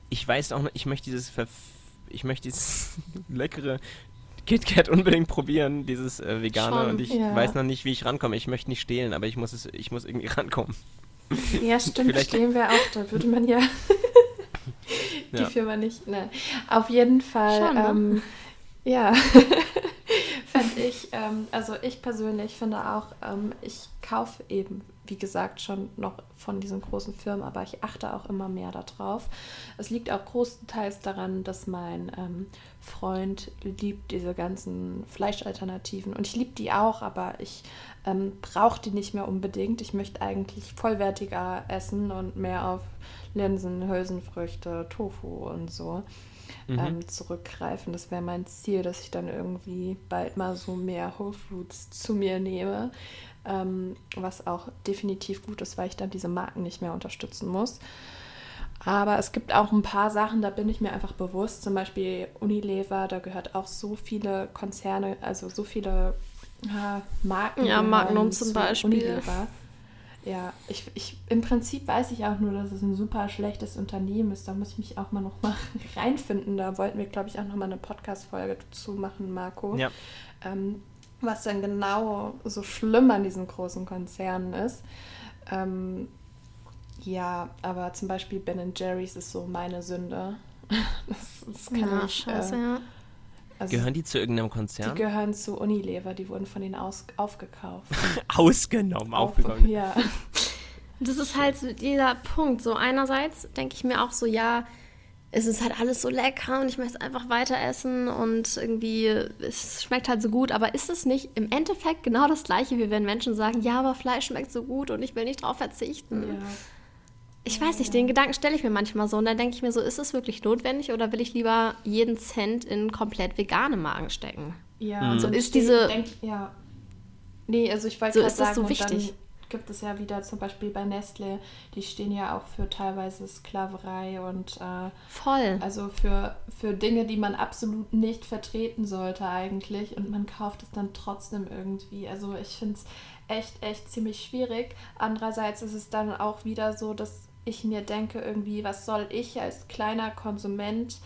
ich weiß auch noch, ich möchte dieses Verf ich möchte dieses leckere KitKat unbedingt probieren, dieses äh, vegane. Schon, und ich ja. weiß noch nicht, wie ich rankomme. Ich möchte nicht stehlen, aber ich muss es, ich muss irgendwie rankommen. Ja, stimmt, Vielleicht stehlen wir auch. Da würde man ja die ja. Firma nicht. Nein. Auf jeden Fall. Schon, ne? ähm, ja. fände ich, ähm, also ich persönlich finde auch, ähm, ich kaufe eben, wie gesagt, schon noch von diesen großen Firmen, aber ich achte auch immer mehr darauf. Es liegt auch großteils daran, dass mein ähm, Freund liebt diese ganzen Fleischalternativen und ich liebe die auch, aber ich ähm, brauche die nicht mehr unbedingt. Ich möchte eigentlich vollwertiger essen und mehr auf Linsen, Hülsenfrüchte, Tofu und so mhm. ähm, zurückgreifen. Das wäre mein Ziel, dass ich dann irgendwie bald mal so mehr Whole Foods zu mir nehme, ähm, was auch definitiv gut ist, weil ich dann diese Marken nicht mehr unterstützen muss. Aber es gibt auch ein paar Sachen, da bin ich mir einfach bewusst. Zum Beispiel Unilever, da gehört auch so viele Konzerne, also so viele äh, Marken. Ja, Magnum zum Beispiel. Unilever. Ja, ich, ich, im Prinzip weiß ich auch nur, dass es ein super schlechtes Unternehmen ist. Da muss ich mich auch mal noch mal reinfinden. Da wollten wir, glaube ich, auch noch mal eine Podcast-Folge zu machen, Marco. Ja. Ähm, was dann genau so schlimm an diesen großen Konzernen ist. Ähm, ja, aber zum Beispiel Ben Jerry's ist so meine Sünde. Das, das kann ja, ich, scheiße, äh, ja. Also gehören die zu irgendeinem Konzern? Die gehören zu Unilever, die wurden von denen aus, aufgekauft. Ausgenommen, Auf, aufgekommen. Ja. Das ist halt so dieser Punkt. So einerseits denke ich mir auch so, ja, es ist halt alles so lecker und ich möchte es einfach weiter essen und irgendwie, es schmeckt halt so gut, aber ist es nicht im Endeffekt genau das gleiche, wie wenn Menschen sagen, ja, aber Fleisch schmeckt so gut und ich will nicht drauf verzichten? Ja. Ich weiß nicht, den Gedanken stelle ich mir manchmal so und dann denke ich mir so, ist es wirklich notwendig oder will ich lieber jeden Cent in komplett vegane Magen stecken? Ja, mhm. so ist diese. Denk, ja. Nee, also ich wollte so ist sagen, so wichtig. gibt es ja wieder zum Beispiel bei Nestle, die stehen ja auch für teilweise Sklaverei und äh, voll. Also für, für Dinge, die man absolut nicht vertreten sollte eigentlich und man kauft es dann trotzdem irgendwie. Also ich finde es echt, echt ziemlich schwierig. Andererseits ist es dann auch wieder so, dass ich mir denke, irgendwie, was soll ich als kleiner Konsument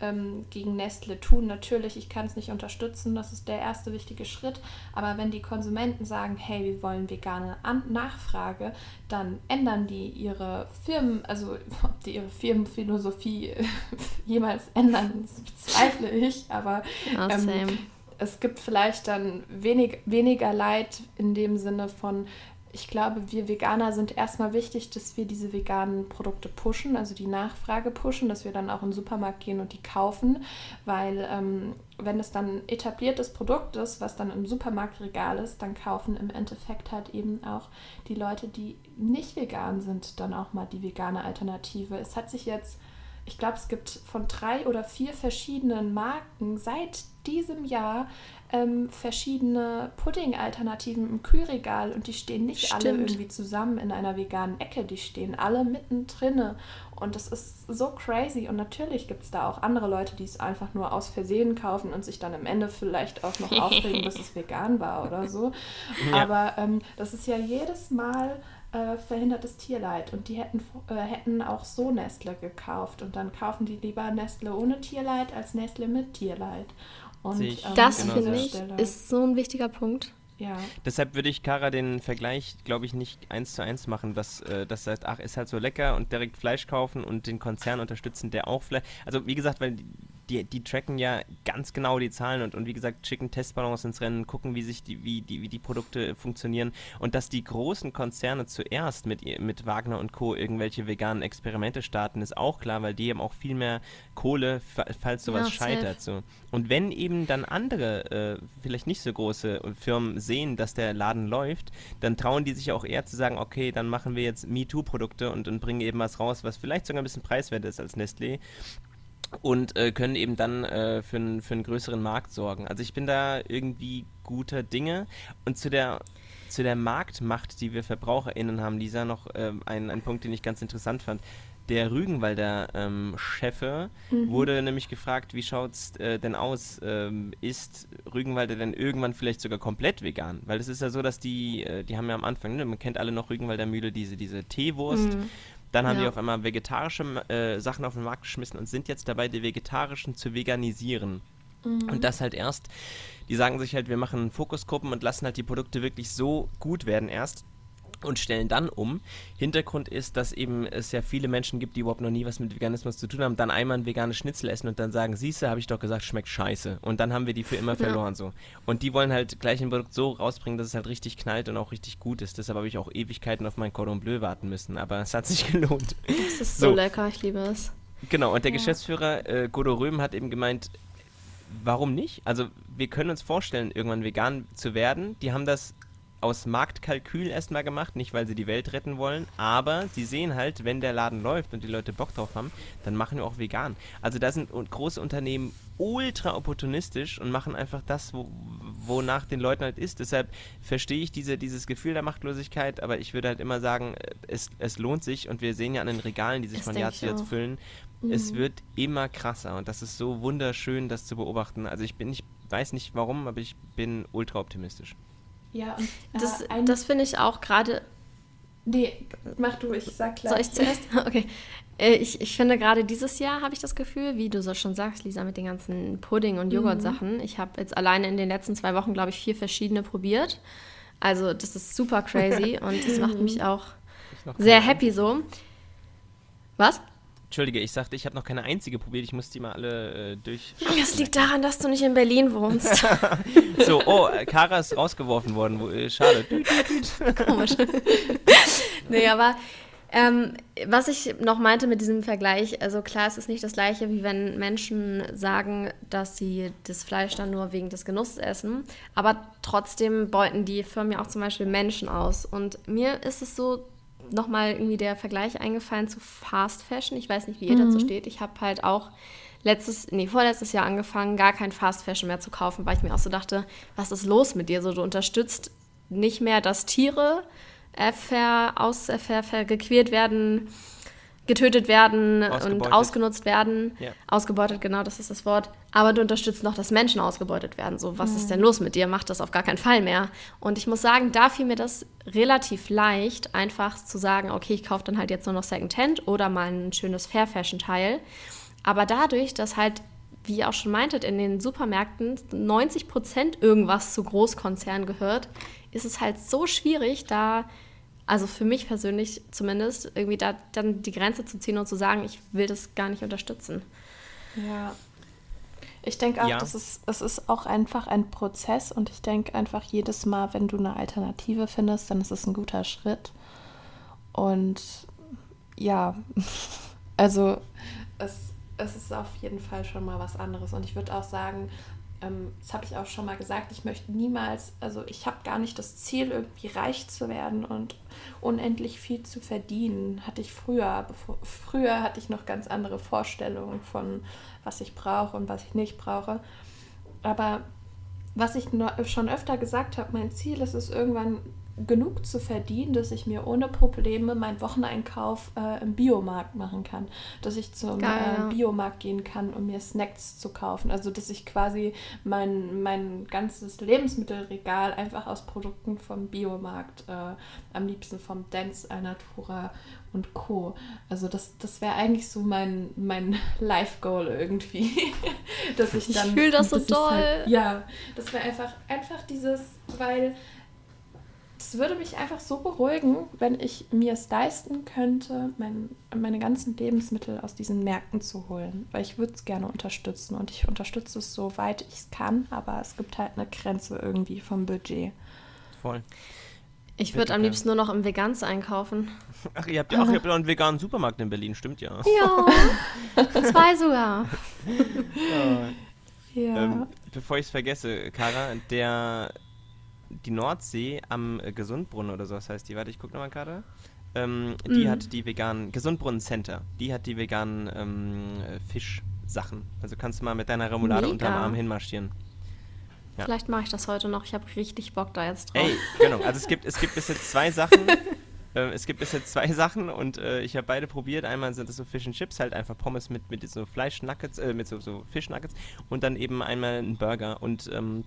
ähm, gegen Nestle tun? Natürlich, ich kann es nicht unterstützen, das ist der erste wichtige Schritt. Aber wenn die Konsumenten sagen, hey, wir wollen vegane An Nachfrage, dann ändern die ihre Firmen, also ob die ihre Firmenphilosophie jemals ändern, bezweifle ich. Aber oh, ähm, es gibt vielleicht dann wenig, weniger Leid in dem Sinne von, ich glaube, wir Veganer sind erstmal wichtig, dass wir diese veganen Produkte pushen, also die Nachfrage pushen, dass wir dann auch in den Supermarkt gehen und die kaufen, weil ähm, wenn es dann etabliertes Produkt ist, was dann im Supermarktregal ist, dann kaufen im Endeffekt halt eben auch die Leute, die nicht vegan sind, dann auch mal die vegane Alternative. Es hat sich jetzt ich glaube, es gibt von drei oder vier verschiedenen Marken seit diesem Jahr ähm, verschiedene Pudding-Alternativen im Kühlregal und die stehen nicht Stimmt. alle irgendwie zusammen in einer veganen Ecke, die stehen alle mittendrin und das ist so crazy und natürlich gibt es da auch andere Leute, die es einfach nur aus Versehen kaufen und sich dann am Ende vielleicht auch noch aufregen, dass es vegan war oder so. Ja. Aber ähm, das ist ja jedes Mal äh, verhindertes Tierleid und die hätten, äh, hätten auch so Nestle gekauft und dann kaufen die lieber Nestle ohne Tierleid als Nestle mit Tierleid. Und, ähm, das genau finde ich ist so ein wichtiger Punkt. Ja. Deshalb würde ich Kara den Vergleich, glaube ich, nicht eins zu eins machen, dass äh, das heißt, ach, ist halt so lecker und direkt Fleisch kaufen und den Konzern unterstützen, der auch Fleisch. Also wie gesagt, weil die, die tracken ja ganz genau die Zahlen und, und wie gesagt, schicken Testballons ins Rennen, gucken, wie sich die, wie die, wie die Produkte funktionieren und dass die großen Konzerne zuerst mit, mit Wagner und Co. irgendwelche veganen Experimente starten, ist auch klar, weil die haben auch viel mehr Kohle, falls sowas ja, scheitert. So. Und wenn eben dann andere, äh, vielleicht nicht so große Firmen sehen, dass der Laden läuft, dann trauen die sich auch eher zu sagen, okay, dann machen wir jetzt MeToo-Produkte und, und bringen eben was raus, was vielleicht sogar ein bisschen preiswerter ist als Nestlé und äh, können eben dann äh, für, n, für einen größeren Markt sorgen. Also ich bin da irgendwie guter Dinge und zu der zu der Marktmacht, die wir VerbraucherInnen haben, Lisa, noch äh, ein, ein Punkt, den ich ganz interessant fand. Der Rügenwalder ähm, Chefe mhm. wurde nämlich gefragt, wie schaut es äh, denn aus? Ähm, ist Rügenwalder denn irgendwann vielleicht sogar komplett vegan? Weil es ist ja so, dass die, äh, die haben ja am Anfang, ne, man kennt alle noch Rügenwalder Mühle, diese, diese Teewurst. Mhm. Dann haben ja. die auf einmal vegetarische äh, Sachen auf den Markt geschmissen und sind jetzt dabei, die vegetarischen zu veganisieren. Mhm. Und das halt erst, die sagen sich halt, wir machen Fokusgruppen und lassen halt die Produkte wirklich so gut werden erst, und stellen dann um. Hintergrund ist, dass eben es ja viele Menschen gibt, die überhaupt noch nie was mit Veganismus zu tun haben, dann einmal ein veganes Schnitzel essen und dann sagen, siehste, habe ich doch gesagt, schmeckt scheiße. Und dann haben wir die für immer verloren ja. so. Und die wollen halt gleich ein Produkt so rausbringen, dass es halt richtig knallt und auch richtig gut ist. Deshalb habe ich auch Ewigkeiten auf mein Cordon Bleu warten müssen, aber es hat sich gelohnt. Das ist so, so lecker, ich liebe es. Genau, und der ja. Geschäftsführer äh, Godo Röhm hat eben gemeint, warum nicht? Also wir können uns vorstellen, irgendwann vegan zu werden. Die haben das aus Marktkalkül erstmal gemacht, nicht weil sie die Welt retten wollen, aber sie sehen halt, wenn der Laden läuft und die Leute Bock drauf haben, dann machen wir auch vegan. Also da sind große Unternehmen ultra opportunistisch und machen einfach das, wo, wonach den Leuten halt ist. Deshalb verstehe ich diese, dieses Gefühl der Machtlosigkeit, aber ich würde halt immer sagen, es, es lohnt sich und wir sehen ja an den Regalen, die sich das von Jahr zu Jahr füllen, mhm. es wird immer krasser und das ist so wunderschön, das zu beobachten. Also ich bin, ich weiß nicht warum, aber ich bin ultra optimistisch. Ja, und, äh, das, das finde ich auch gerade. Nee, mach du, ich sag gleich. Soll ich zuerst? Okay. Äh, ich, ich finde gerade dieses Jahr habe ich das Gefühl, wie du so schon sagst, Lisa, mit den ganzen Pudding- und Joghurt-Sachen. Mhm. Ich habe jetzt alleine in den letzten zwei Wochen, glaube ich, vier verschiedene probiert. Also das ist super crazy und das macht mich auch sehr happy so. Was? Entschuldige, ich sagte, ich habe noch keine einzige probiert. Ich muss die mal alle äh, durch. Das liegt daran, dass du nicht in Berlin wohnst. so, oh, äh, Kara ist rausgeworfen worden. Wo, äh, schade. Komisch. nee, aber ähm, was ich noch meinte mit diesem Vergleich, also klar, es ist nicht das gleiche, wie wenn Menschen sagen, dass sie das Fleisch dann nur wegen des Genusses essen, aber trotzdem beuten die Firmen ja auch zum Beispiel Menschen aus. Und mir ist es so nochmal irgendwie der Vergleich eingefallen zu Fast Fashion. Ich weiß nicht, wie ihr mhm. dazu steht. Ich habe halt auch letztes, nee, vorletztes Jahr angefangen, gar kein Fast Fashion mehr zu kaufen, weil ich mir auch so dachte, was ist los mit dir? So, du unterstützt nicht mehr, dass Tiere äh, ver, aus, äh, ver, ver, gequält werden, getötet werden und ausgenutzt werden. Ja. Ausgebeutet, genau, das ist das Wort. Aber du unterstützt noch, dass Menschen ausgebeutet werden. So, was mhm. ist denn los mit dir? Mach das auf gar keinen Fall mehr. Und ich muss sagen, da fiel mir das relativ leicht, einfach zu sagen, okay, ich kaufe dann halt jetzt nur noch Secondhand oder mal ein schönes Fair Fashion Teil. Aber dadurch, dass halt, wie ihr auch schon meintet, in den Supermärkten 90 Prozent irgendwas zu Großkonzernen gehört, ist es halt so schwierig, da also für mich persönlich zumindest, irgendwie da dann die Grenze zu ziehen und zu sagen, ich will das gar nicht unterstützen. Ja. Ich denke auch, ja. das ist, es ist auch einfach ein Prozess und ich denke einfach jedes Mal, wenn du eine Alternative findest, dann ist es ein guter Schritt. Und ja, also es, es ist auf jeden Fall schon mal was anderes. Und ich würde auch sagen, das habe ich auch schon mal gesagt, ich möchte niemals, also ich habe gar nicht das Ziel, irgendwie reich zu werden und unendlich viel zu verdienen. Hatte ich früher. Bevor, früher hatte ich noch ganz andere Vorstellungen von was ich brauche und was ich nicht brauche. Aber was ich schon öfter gesagt habe, mein Ziel ist es irgendwann genug zu verdienen, dass ich mir ohne Probleme meinen Wocheneinkauf äh, im Biomarkt machen kann. Dass ich zum Geil, äh, Biomarkt gehen kann, um mir Snacks zu kaufen. Also dass ich quasi mein, mein ganzes Lebensmittelregal einfach aus Produkten vom Biomarkt, äh, am liebsten vom Dance, Alnatura und Co. Also das, das wäre eigentlich so mein, mein Life-Goal irgendwie. dass ich dann. Ich fühle das so toll. Halt, ja, das wäre einfach, einfach dieses, weil es würde mich einfach so beruhigen, wenn ich mir es leisten könnte, mein, meine ganzen Lebensmittel aus diesen Märkten zu holen. Weil ich würde es gerne unterstützen und ich unterstütze es so weit ich es kann, aber es gibt halt eine Grenze irgendwie vom Budget. Voll. Ich würde am liebsten nur noch im Vegans einkaufen. Ach, ihr habt ja auch, ihr habt auch einen veganen Supermarkt in Berlin, stimmt ja. Ja, zwei sogar. ja. ja. Ähm, bevor ich es vergesse, Kara, der die Nordsee am äh, Gesundbrunnen oder so, das heißt die, warte, ich gucke nochmal gerade. Ähm, die mhm. hat die veganen, Gesundbrunnen Center, die hat die veganen ähm, Fischsachen. Also kannst du mal mit deiner Remoulade Mega. unterm Arm hinmarschieren. Ja. Vielleicht mache ich das heute noch. Ich habe richtig Bock da jetzt drauf. Ey, genau. Also es gibt, es gibt bis jetzt zwei Sachen. äh, es gibt bis jetzt zwei Sachen und äh, ich habe beide probiert. Einmal sind das so Fish and Chips, halt einfach Pommes mit, mit so Fleischnuggets, äh, mit so, so Fischnuggets und dann eben einmal ein Burger. Und ähm,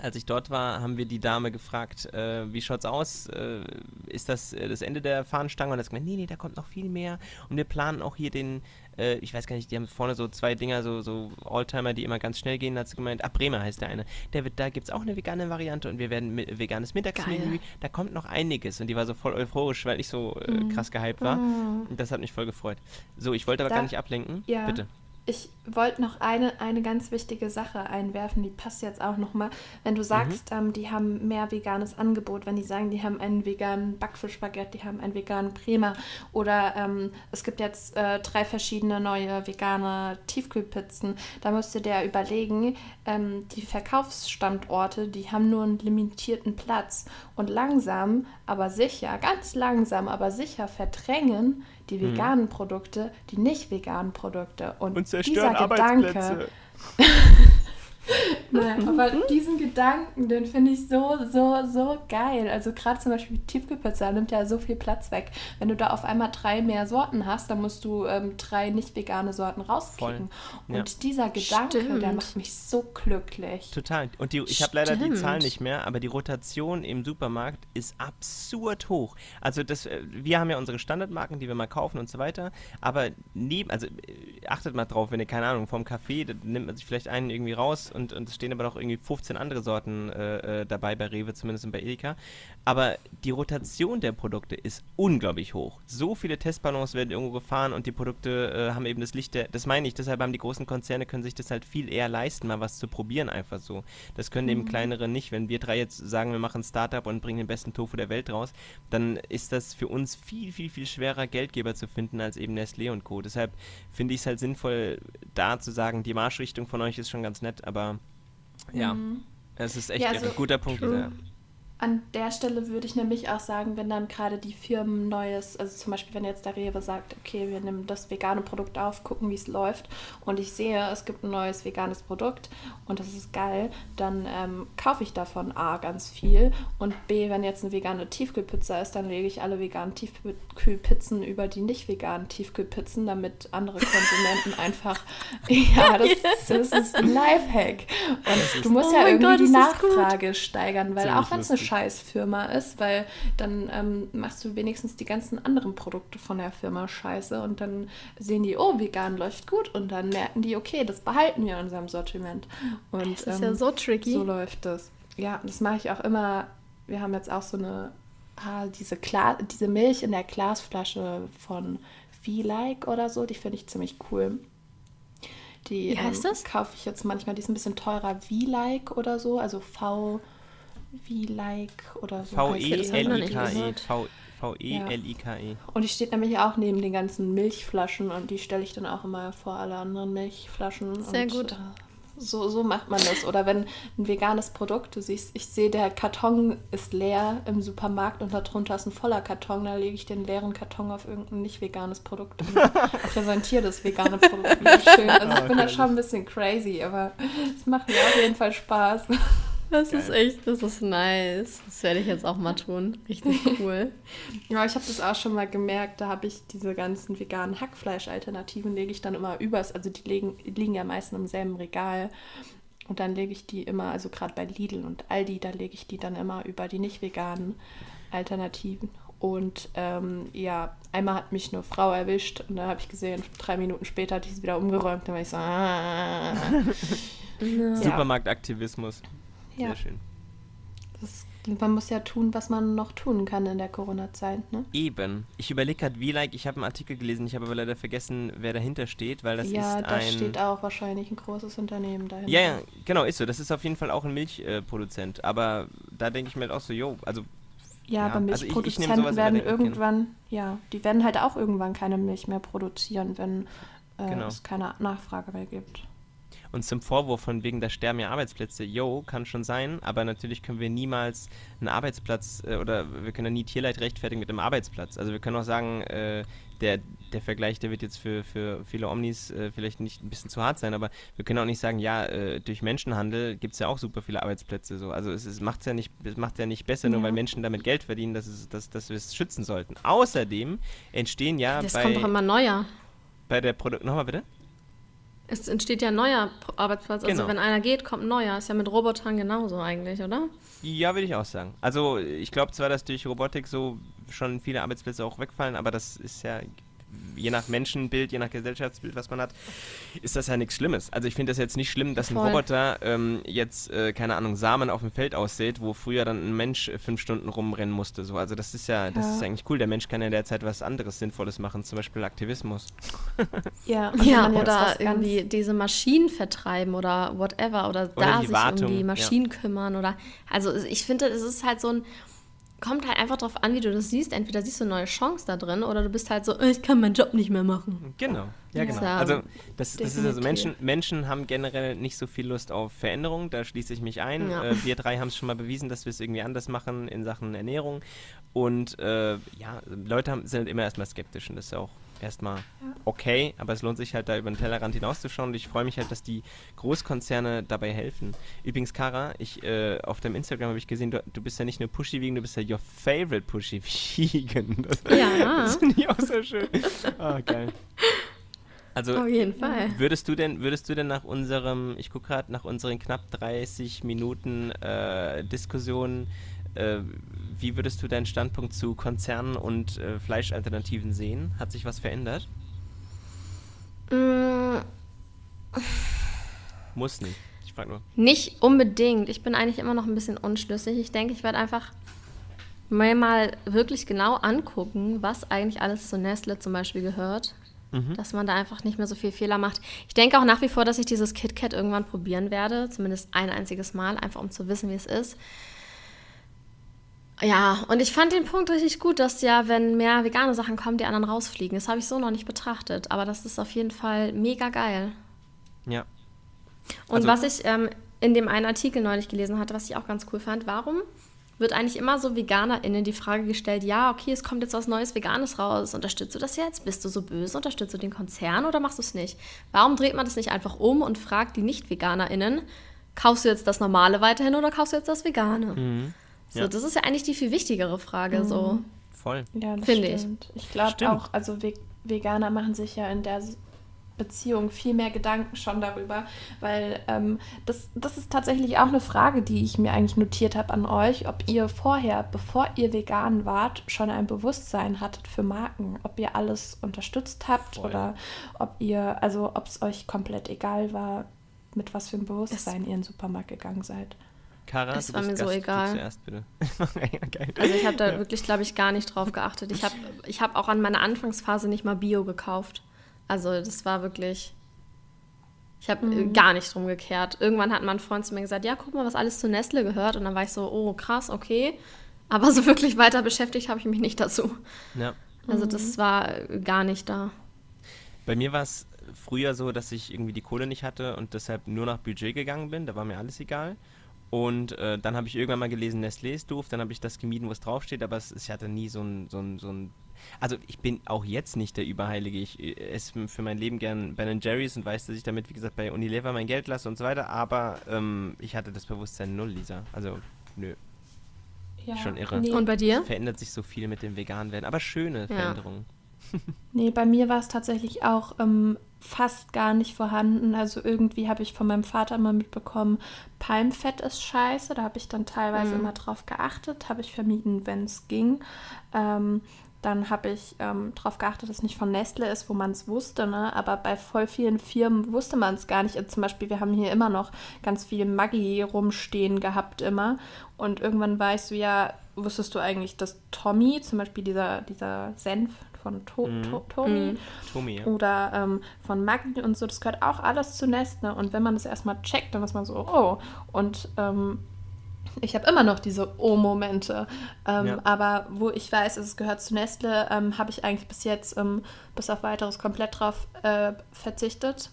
als ich dort war, haben wir die Dame gefragt, äh, wie schaut's aus? Äh, ist das äh, das Ende der Fahnenstange? Und er hat gesagt, nee, nee, da kommt noch viel mehr. Und wir planen auch hier den, äh, ich weiß gar nicht, die haben vorne so zwei Dinger, so, so Oldtimer, die immer ganz schnell gehen, Da hat sie gemeint, ah, Bremer heißt der eine. Der wird, da gibt es auch eine vegane Variante und wir werden mit, veganes Mittagsmenü. Geil. Da kommt noch einiges. Und die war so voll euphorisch, weil ich so äh, mhm. krass gehypt war. Mhm. Und das hat mich voll gefreut. So, ich wollte aber da, gar nicht ablenken. Ja. Bitte. Ich wollte noch eine, eine ganz wichtige Sache einwerfen, die passt jetzt auch nochmal. Wenn du sagst, mhm. ähm, die haben mehr veganes Angebot, wenn die sagen, die haben einen veganen Backfischbaguette, die haben einen veganen Bremer oder ähm, es gibt jetzt äh, drei verschiedene neue vegane Tiefkühlpizzen, da musst du dir überlegen, ähm, die Verkaufsstandorte, die haben nur einen limitierten Platz und langsam, aber sicher, ganz langsam, aber sicher verdrängen die mhm. veganen mhm. Produkte, die nicht veganen Produkte. Und, Und zerstören dieser. Gedanke, Nein, aber diesen Gedanken, den finde ich so, so, so geil. Also gerade zum Beispiel Tiefkühlpizza nimmt ja so viel Platz weg. Wenn du da auf einmal drei mehr Sorten hast, dann musst du ähm, drei nicht vegane Sorten rauskriegen. Und ja. dieser Gedanke, Stimmt. der macht mich so glücklich. Total. Und die, ich habe leider die Zahl nicht mehr, aber die Rotation im Supermarkt ist absurd hoch. Also das, äh, wir haben ja unsere Standardmarken, die wir mal kaufen und so weiter. Aber neben, also äh, achtet mal drauf, wenn ihr keine Ahnung vom Kaffee, da nimmt man sich vielleicht einen irgendwie raus und, und stehen aber noch irgendwie 15 andere Sorten äh, äh, dabei bei Rewe, zumindest bei Edeka. Aber die Rotation der Produkte ist unglaublich hoch. So viele Testballons werden irgendwo gefahren und die Produkte äh, haben eben das Licht der, das meine ich, deshalb haben die großen Konzerne, können sich das halt viel eher leisten, mal was zu probieren einfach so. Das können mhm. eben kleinere nicht. Wenn wir drei jetzt sagen, wir machen ein Startup und bringen den besten Tofu der Welt raus, dann ist das für uns viel, viel, viel schwerer, Geldgeber zu finden als eben Nestlé und Co. Deshalb finde ich es halt sinnvoll, da zu sagen, die Marschrichtung von euch ist schon ganz nett, aber ja, mhm. es ist echt ja, also, ein guter Punkt wieder. An der Stelle würde ich nämlich auch sagen, wenn dann gerade die Firmen neues, also zum Beispiel, wenn jetzt der Rewe sagt, okay, wir nehmen das vegane Produkt auf, gucken, wie es läuft und ich sehe, es gibt ein neues veganes Produkt und das ist geil, dann ähm, kaufe ich davon A ganz viel und B, wenn jetzt eine vegane Tiefkühlpizza ist, dann lege ich alle veganen Tiefkühlpizzen über die nicht veganen Tiefkühlpizzen, damit andere Konsumenten einfach, ja, das, das, ist ein Lifehack. Und du musst oh ja irgendwie Gott, die Nachfrage steigern, weil Ziemlich auch wenn es eine Scheißfirma ist, weil dann ähm, machst du wenigstens die ganzen anderen Produkte von der Firma scheiße und dann sehen die, oh, vegan läuft gut und dann merken die, okay, das behalten wir in unserem Sortiment. Und, das ist ähm, ja so tricky. So läuft das. Ja, das mache ich auch immer. Wir haben jetzt auch so eine, ah, diese, Gla diese Milch in der Glasflasche von V-Like oder so, die finde ich ziemlich cool. Die Wie heißt ähm, das? kaufe ich jetzt manchmal. Die ist ein bisschen teurer. V-Like oder so. Also V. V-Like oder so. ich nicht V-E-L-I-K-E. gehört. V-E-L-I-K-E. Und die steht nämlich auch neben den ganzen Milchflaschen und die stelle ich dann auch immer vor alle anderen Milchflaschen. Sehr und, gut. Äh, so, so macht man das. Oder wenn ein veganes Produkt, du siehst, ich sehe, der Karton ist leer im Supermarkt und darunter ist ein voller Karton, da lege ich den leeren Karton auf irgendein nicht veganes Produkt und präsentiere das vegane Produkt schön. Also ich Oh, bin da schon ein bisschen crazy, aber es macht mir auf jeden Fall Spaß. Das Geil. ist echt, das ist nice. Das werde ich jetzt auch mal tun. Richtig cool. Ja, ich habe das auch schon mal gemerkt, da habe ich diese ganzen veganen Hackfleisch-Alternativen, lege ich dann immer übers, also die liegen, liegen ja meistens im selben Regal. Und dann lege ich die immer, also gerade bei Lidl und Aldi, da lege ich die dann immer über die nicht veganen Alternativen. Und ähm, ja, einmal hat mich eine Frau erwischt und da habe ich gesehen, drei Minuten später hat die sie wieder umgeräumt. Dann war ich so, ah. Ja. Supermarktaktivismus. Sehr ja, schön. das, man muss ja tun, was man noch tun kann in der Corona-Zeit, ne? Eben. Ich überlege gerade, wie like, ich habe einen Artikel gelesen, ich habe aber leider vergessen, wer dahinter steht, weil das ja, ist da ein. steht auch wahrscheinlich ein großes Unternehmen dahinter. Ja, ja, genau, ist so. Das ist auf jeden Fall auch ein Milchproduzent. aber da denke ich mir halt auch so, jo, also Ja, Ja, aber also ich- ich Milchproduzenten werden irgendwann, ja, die werden halt auch irgendwann keine Milch mehr produzieren, wenn äh, Genau. es keine Nachfrage mehr gibt. Und zum Vorwurf von wegen, da sterben ja Arbeitsplätze, yo, kann schon sein, aber natürlich können wir niemals einen Arbeitsplatz äh, oder wir können ja nie Tierleid rechtfertigen mit einem Arbeitsplatz. Also wir können auch sagen, äh, der, der Vergleich, der wird jetzt für, für viele Omnis äh, vielleicht nicht ein bisschen zu hart sein, aber wir können auch nicht sagen, ja, äh, durch Menschenhandel gibt es ja auch super viele Arbeitsplätze. So. Also es, es macht ja nicht, es macht ja nicht besser, nur Ja. weil Menschen damit Geld verdienen, dass, es, dass, dass wir es schützen sollten. Außerdem entstehen ja Das bei, kommt doch immer neuer. bei der Produkt. Nochmal bitte? Es entsteht ja ein neuer Arbeitsplatz. Also Genau. wenn einer geht, kommt ein neuer. Ist ja mit Robotern genauso eigentlich, oder? Ja, würde ich auch sagen. Also ich glaube zwar, dass durch Robotik so schon viele Arbeitsplätze auch wegfallen, aber das ist ja je nach Menschenbild, je nach Gesellschaftsbild, was man hat, ist das ja nichts Schlimmes. Also ich finde das jetzt nicht schlimm, dass ein Voll. Roboter ähm, jetzt, äh, keine Ahnung, Samen auf dem Feld aussät, wo früher dann ein Mensch äh, fünf Stunden rumrennen musste. So. Also das ist ja, das Ja. ist eigentlich cool. Der Mensch kann ja derzeit was anderes Sinnvolles machen, zum Beispiel Aktivismus. Ja, Ja, oder irgendwie diese Maschinen vertreiben oder whatever. Oder, Oder da sich Wartung, um die ja. Maschinen kümmern. Oder also ich finde, es ist halt so ein. Kommt halt einfach drauf an, wie du das siehst. Entweder siehst du eine neue Chance da drin oder du bist halt so, ich kann meinen Job nicht mehr machen. Genau, ja, genau. Also das, das ist also. Menschen, Menschen haben generell nicht so viel Lust auf Veränderung, da schließe ich mich ein. Ja. Äh, wir drei haben es schon mal bewiesen, dass wir es irgendwie anders machen in Sachen Ernährung. Und äh, ja, Leute haben, sind immer erstmal skeptisch und das ist ja auch erstmal okay, aber es lohnt sich halt da über den Tellerrand hinauszuschauen und ich freue mich halt, dass die Großkonzerne dabei helfen. Übrigens, Kara, ich, äh, auf deinem Instagram habe ich gesehen, du, du bist ja nicht nur Pushy Vegan, du bist ja your favorite Pushy Vegan. Das, Ja. das finde ich auch so schön. Ah, geil. Also, Auf jeden Fall. Würdest du denn, würdest du denn nach unserem, ich gucke gerade nach unseren knapp 30 Minuten äh, Diskussion, äh, wie würdest du deinen Standpunkt zu Konzernen und äh, Fleischalternativen sehen? Hat sich was verändert? Mm, Muss nicht. Ich frage nur. Nicht unbedingt. Ich bin eigentlich immer noch ein bisschen unschlüssig. Ich denke, ich werde einfach mir mal wirklich genau angucken, was eigentlich alles zu Nestle zum Beispiel gehört. Mhm. Dass man da einfach nicht mehr so viel Fehler macht. Ich denke auch nach wie vor, dass ich dieses KitKat irgendwann probieren werde. Zumindest ein einziges Mal, einfach um zu wissen, wie es ist. Ja, und ich fand den Punkt richtig gut, dass ja, wenn mehr vegane Sachen kommen, die anderen rausfliegen. Das habe ich so noch nicht betrachtet. Aber das ist auf jeden Fall mega geil. Ja. Und Also- was ich ähm, in dem einen Artikel neulich gelesen hatte, was ich auch ganz cool fand, warum wird eigentlich immer so VeganerInnen die Frage gestellt, ja, okay, es kommt jetzt was Neues Veganes raus, unterstützt du das jetzt? Bist du so böse? Unterstützt du den Konzern oder machst du es nicht? Warum dreht man das nicht einfach um und fragt die Nicht-VeganerInnen, kaufst du jetzt das Normale weiterhin oder kaufst du jetzt das Vegane? Mhm. So, Ja. das ist ja eigentlich die viel wichtigere Frage, so. Voll. Ja, das Finde ich. stimmt. Ich, glaube auch, also Ve Veganer machen sich ja in der Beziehung viel mehr Gedanken schon darüber, weil ähm, das, das ist tatsächlich auch eine Frage, die ich mir eigentlich notiert habe an euch, ob ihr vorher, bevor ihr vegan wart, schon ein Bewusstsein hattet für Marken, ob ihr alles unterstützt habt Voll. oder ob ihr, also ob es euch komplett egal war, mit was für einem Bewusstsein ihr in den Supermarkt gegangen seid. Kara, du war bist mir so Gast, egal. Du zuerst, ja. Also ich habe da wirklich, glaube ich, gar nicht drauf geachtet. Ich habe ich hab auch an meiner Anfangsphase nicht mal Bio gekauft. Also das war wirklich Ich habe mhm. gar nicht drum gekehrt. Irgendwann hat mein Freund zu mir gesagt, ja, guck mal, was alles zu Nestle gehört. Und dann war ich so, oh, krass, okay. Aber so wirklich weiter beschäftigt habe ich mich nicht dazu. Ja. Also das mhm. war gar nicht da. Bei mir war es früher so, dass ich irgendwie die Kohle nicht hatte und deshalb nur nach Budget gegangen bin. Da war mir alles egal. Und äh, dann habe ich irgendwann mal gelesen, Nestlé ist doof. Dann habe ich das gemieden, wo es draufsteht. Aber es, ich hatte nie so ein, so ein, so ein also ich bin auch jetzt nicht der Überheilige. Ich äh, esse für mein Leben gern Ben Jerry's und weiß, dass ich damit, wie gesagt, bei Unilever mein Geld lasse und so weiter. Aber ähm, ich hatte das Bewusstsein null, Lisa. Also, nö. Ja, Schon irre. Nee. Und bei dir? Es verändert sich so viel mit dem veganen werden. Aber schöne ja. Veränderungen. nee, bei mir war es tatsächlich auch ähm, fast gar nicht vorhanden. Also irgendwie habe ich von meinem Vater mal mitbekommen, Palmfett ist scheiße. Da habe ich dann teilweise mhm. immer drauf geachtet, habe ich vermieden, wenn es ging. Ähm, dann habe ich ähm, darauf geachtet, dass es nicht von Nestle ist, wo man es wusste. Ne? Aber bei voll vielen Firmen wusste man es gar nicht. Also zum Beispiel, wir haben hier immer noch ganz viel Maggi rumstehen gehabt immer. Und irgendwann weißt du ja, wusstest du eigentlich, dass Tommy, zum Beispiel dieser, dieser Senf von to mm. to Tommy, mm. Tommy ja. oder ähm, von Maggi und so, das gehört auch alles zu Nestle. Und wenn man das erstmal checkt, dann ist man so, oh. Und ähm, ich habe immer noch diese Oh-Momente. Ähm, ja. Aber wo ich weiß, es gehört zu Nestle, ähm, habe ich eigentlich bis jetzt ähm, bis auf weiteres komplett drauf äh, verzichtet.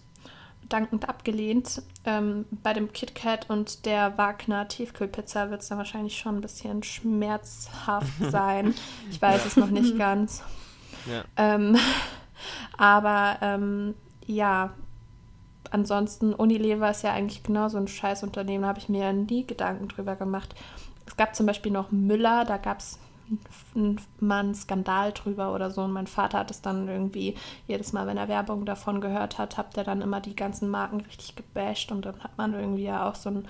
Dankend abgelehnt. Ähm, bei dem KitKat und der Wagner Tiefkühlpizza wird es dann wahrscheinlich schon ein bisschen schmerzhaft sein. ich weiß ja. es noch nicht ganz. Ähm, aber ähm, ja, ansonsten, Unilever ist ja eigentlich genau so ein Scheißunternehmen, da habe ich mir ja nie Gedanken drüber gemacht. Es gab zum Beispiel noch Müller, da gab es mal einen Skandal drüber oder so. Und mein Vater hat es dann irgendwie jedes Mal, wenn er Werbung davon gehört hat, hat er dann immer die ganzen Marken richtig gebasht und dann hat man irgendwie ja auch so ein,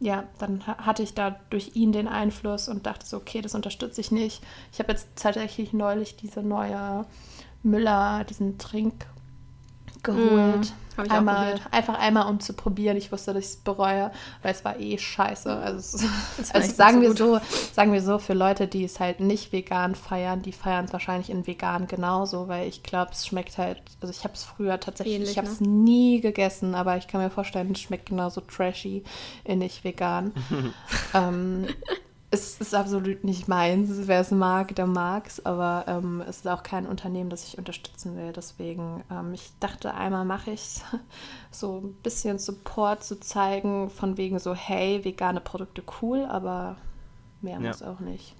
ja, dann hatte ich da durch ihn den Einfluss und dachte so, okay, das unterstütze ich nicht. Ich habe jetzt tatsächlich neulich diese neue Müller, diesen Trink geholt. Mm, einmal, einfach einmal, um zu probieren. Ich wusste, dass ich es bereue, weil es war eh scheiße. Also, also sagen, wir so, sagen wir so, für Leute, die es halt nicht vegan feiern, die feiern es wahrscheinlich in vegan genauso, weil ich glaube, es schmeckt halt, also ich habe es früher tatsächlich, Ähnlich, ich habe es ne? nie gegessen, aber ich kann mir vorstellen, es schmeckt genauso trashy in nicht vegan. ähm, es ist absolut nicht meins. Wer es mag, der mag es, aber ähm, es ist auch kein Unternehmen, das ich unterstützen will. Deswegen, ähm, ich dachte, einmal mache ich es, so ein bisschen Support zu zeigen, von wegen so, hey, vegane Produkte cool, aber mehr ja. muss auch nicht.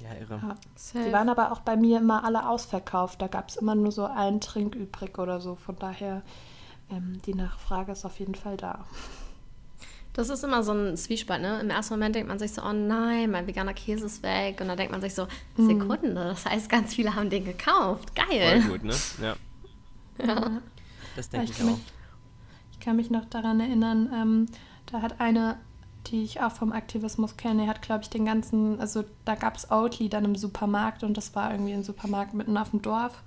Ja, irre. Ja. Die waren aber auch bei mir immer alle ausverkauft. Da gab es immer nur so einen Trink übrig oder so. Von daher, ähm, die Nachfrage ist auf jeden Fall da. Das ist immer so ein Zwiespalt, ne? Im ersten Moment denkt man sich so, oh nein, mein veganer Käse ist weg. Und dann denkt man sich so, mhm. Sekunde, das heißt, ganz viele haben den gekauft. Geil. Voll gut, ne? Ja. ja. Das denke ich, ich auch. Mich, ich kann mich noch daran erinnern, ähm, da hat eine, die ich auch vom Aktivismus kenne, hat, glaube ich, den ganzen, also da gab es Oatly dann im Supermarkt und das war irgendwie ein Supermarkt mitten auf dem Dorf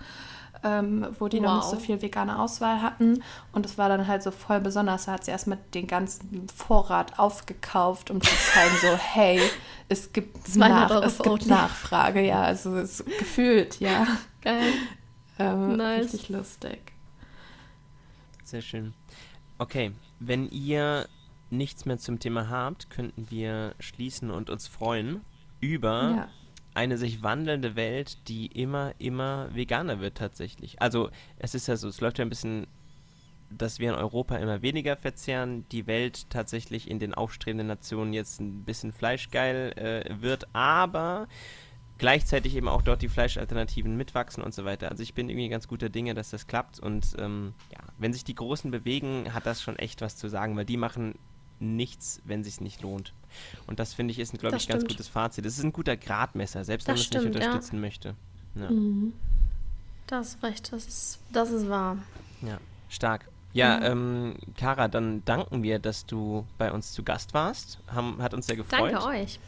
ähm, wo die wow. noch nicht so viel vegane Auswahl hatten. Und es war dann halt so voll besonders. Da hat sie erstmal den ganzen Vorrat aufgekauft, um zu zeigen, so, hey, es gibt, nach, es gibt Nachfrage, ja, also es gefühlt, ja. Geil. Ähm, nice. Richtig lustig. Sehr schön. Okay, wenn ihr nichts mehr zum Thema habt, könnten wir schließen und uns freuen über ja eine sich wandelnde Welt, die immer, immer veganer wird tatsächlich. Also es ist ja so, es läuft ja ein bisschen, dass wir in Europa immer weniger verzehren, die Welt tatsächlich in den aufstrebenden Nationen jetzt ein bisschen fleischgeil äh, wird, aber gleichzeitig eben auch dort die Fleischalternativen mitwachsen und so weiter. Also ich bin irgendwie ganz guter Dinge, dass das klappt und ähm, ja, wenn sich die Großen bewegen, hat das schon echt was zu sagen, weil die machen nichts, wenn sich nicht lohnt. Und das finde ich ist, glaube ich, ein ganz gutes Fazit. Das ist ein guter Gradmesser, selbst wenn man es nicht unterstützen ja. möchte. Ja. Mhm. Das ist recht, das ist, das ist wahr. Ja, stark. Ja, mhm. ähm, Kara, dann danken wir, dass du bei uns zu Gast warst. Haben, hat uns sehr gefreut. Danke euch.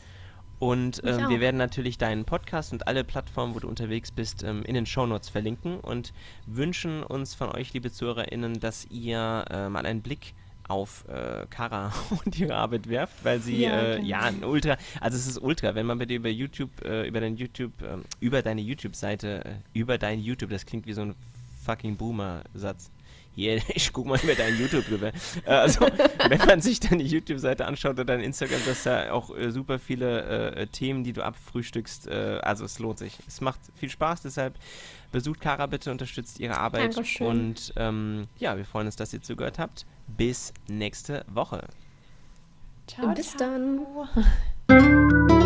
Und ähm, wir werden natürlich deinen Podcast und alle Plattformen, wo du unterwegs bist, ähm, in den Shownotes verlinken und wünschen uns von euch, liebe ZuhörerInnen, dass ihr äh, mal einen Blick auf äh, Kara und ihre Arbeit werft, weil sie ja, äh, genau. ja ein Ultra, also es ist Ultra, wenn man bei dir über YouTube, äh, über dein YouTube, ähm, über deine YouTube-Seite, äh, über dein YouTube, das klingt wie so ein fucking Boomer-Satz. hier, ich guck mal über dein YouTube rüber. Äh, also, wenn man sich deine YouTube-Seite anschaut oder dein Instagram, das ist ja auch äh, super viele äh, Themen, die du abfrühstückst. Äh, also, es lohnt sich. Es macht viel Spaß, deshalb besucht Kara bitte, unterstützt ihre Arbeit. Dankeschön. Und ähm, ja, wir freuen uns, dass ihr zugehört habt. Bis nächste Woche. Ciao. Bis ciao. dann.